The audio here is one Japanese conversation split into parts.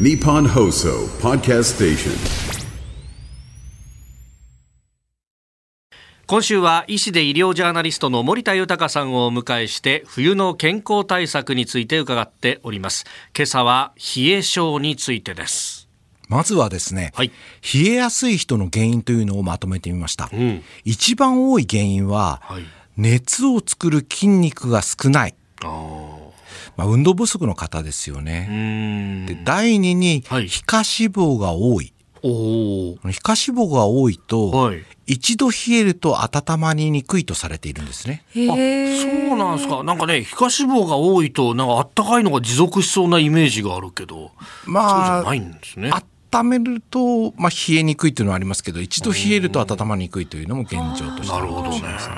Nippon Hoso Podcast Station. 今週は医師で医療ジャーナリストの森田豊さんをお迎えして冬の健康対策について伺っております今朝は冷え症についてですまずはですね、はい冷えやすい人の原因というのをまとめてみました。ん一番多い原因は、はい熱を作る筋肉が少ない。あまあ、運動不足の方ですよね。で第二に、はい。皮下脂肪が多い。おお皮下脂肪が多いと、はい。一度冷えると温まりにくいとされているんですね。あそうなんですか。なんかね皮下脂肪が多いとなんかあったかいのが持続しそうなイメージがあるけどまあそうじゃないんですね。温めると、まあ、冷えにくいというのはありますけど一度冷えると温まりにくいというのも現状としてあるかもしれないですね。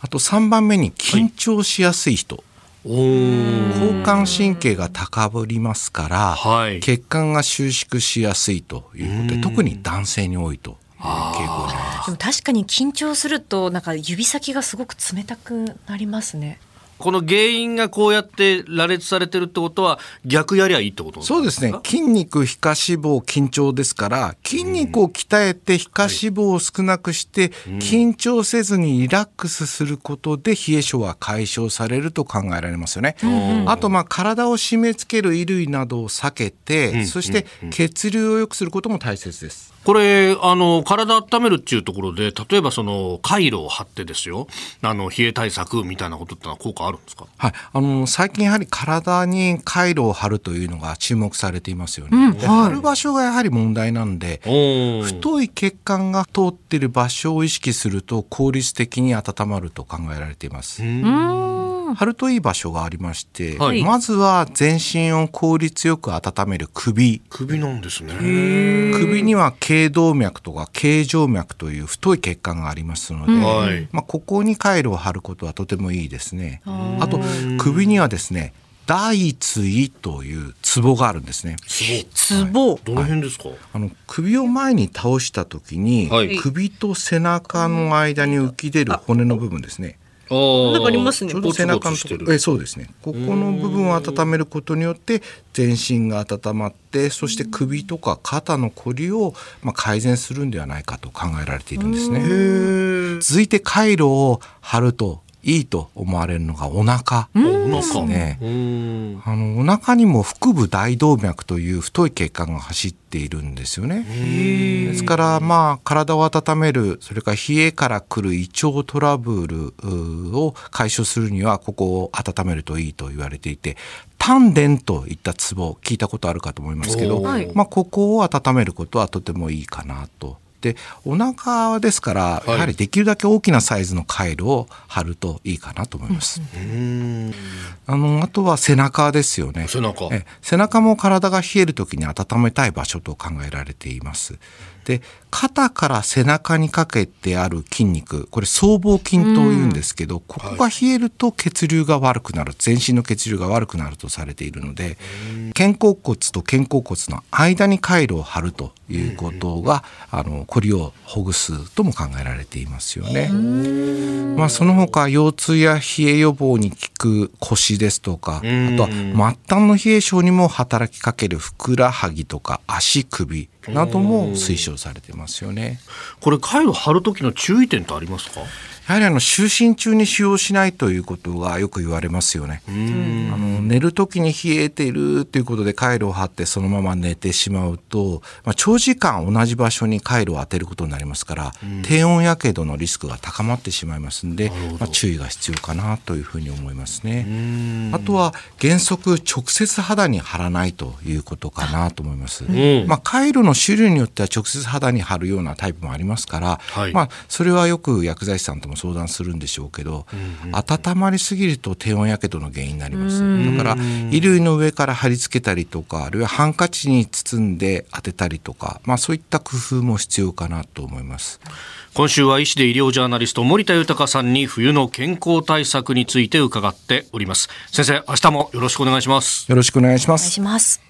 あと3番目に緊張しやすい人、おお交感神経が高ぶりますから、はい血管が収縮しやすいということで特に男性に多いと。でも確かに緊張するとなんか指先がすごく冷たくなりますね。この原因がこうやって羅列されてるってことは逆やりゃいいってことそうですね。筋肉皮下脂肪緊張ですから筋肉を鍛えて皮下脂肪を少なくして緊張せずにリラックスすることで冷え症は解消されると考えられますよね。あとまあ体を締め付ける衣類などを避けてそして血流を良くすることも大切です。これあの体温めるっていうところで例えばそのカイロを貼ってですよ。あの冷え対策みたいなことってのは効果あるんですか？はい、あの最近やはり体に回路を貼るというのが注目されていますよね。で貼る場所がやはり問題なんでお太い血管が通っている場所を意識すると効率的に温まると考えられています。貼るといい場所がありまして、はい。まずは全身を効率よく温める首。首なんですね。首には頸動脈とか頸静脈という太い血管がありますので、はい。まあ、ここに回路を貼ることはとてもいいですね。あと首にはですね大椎というツボがあるんですね。ツボ。どの辺ですか、あの首を前に倒した時に、はい。首と背中の間に浮き出る骨の部分ですね。なんかありますね。背中のとこ。ろえそうですね。ここの部分を温めることによって全身が温まってそして首とか肩のこりを、まあ、改善するんではないかと考えられているんですね。続いて回路を貼るといいと思われるのがお腹。ですね。あのお腹にも腹部大動脈という太い血管が走っているんですよね。ですからまあ体を温めるそれから冷えから来る胃腸トラブルを解消するにはここを温めるといいと言われていて丹田といったツボ聞いたことあるかと思いますけど、まあ、ここを温めることはとてもいいかなと。でお腹ですからやはりできるだけ大きなサイズの回路を貼るといいかなと思います。あのあとは背中ですよね。背中え背中も体が冷える時に温めたい場所と考えられています。で肩から背中にかけてある筋肉これ僧帽筋というんですけど、ここが冷えると血流が悪くなる全身の血流が悪くなるとされているので肩甲骨と肩甲骨の間に回路を貼るということが、あのこりをほぐすとも考えられていますよね。まあ、その他腰痛や冷え予防に効く腰ですとかあとは末端の冷え性にも働きかけるふくらはぎとか足首なども推奨されてますよね。これカイロ貼る時の注意点ってありますか？やはりあの就寝中に使用しないということがよく言われますよね。あの寝る時に冷えているということで回路を貼ってそのまま寝てしまうと、まあ、長時間同じ場所に回路を当てることになりますから、低温やけどのリスクが高まってしまいますんで、まあ、注意が必要かなというふうに思いますね。あとは原則直接肌に貼らないということかなと思います。んまあ、回路の種類によっては直接肌に貼るようなタイプもありますから、はいまあ、それはよく薬剤師さんとも相談するんでしょうけど、温まりすぎると低温やけどの原因になります。だから衣類の上から貼り付けたりとかあるいはハンカチに包んで当てたりとか、まあ、そういった工夫も必要かなと思います。今週は医師で医療ジャーナリスト森田豊さんに冬の健康対策について伺っております先生明日もよろしくお願いしますよろしくお願いしますお願いし。ます。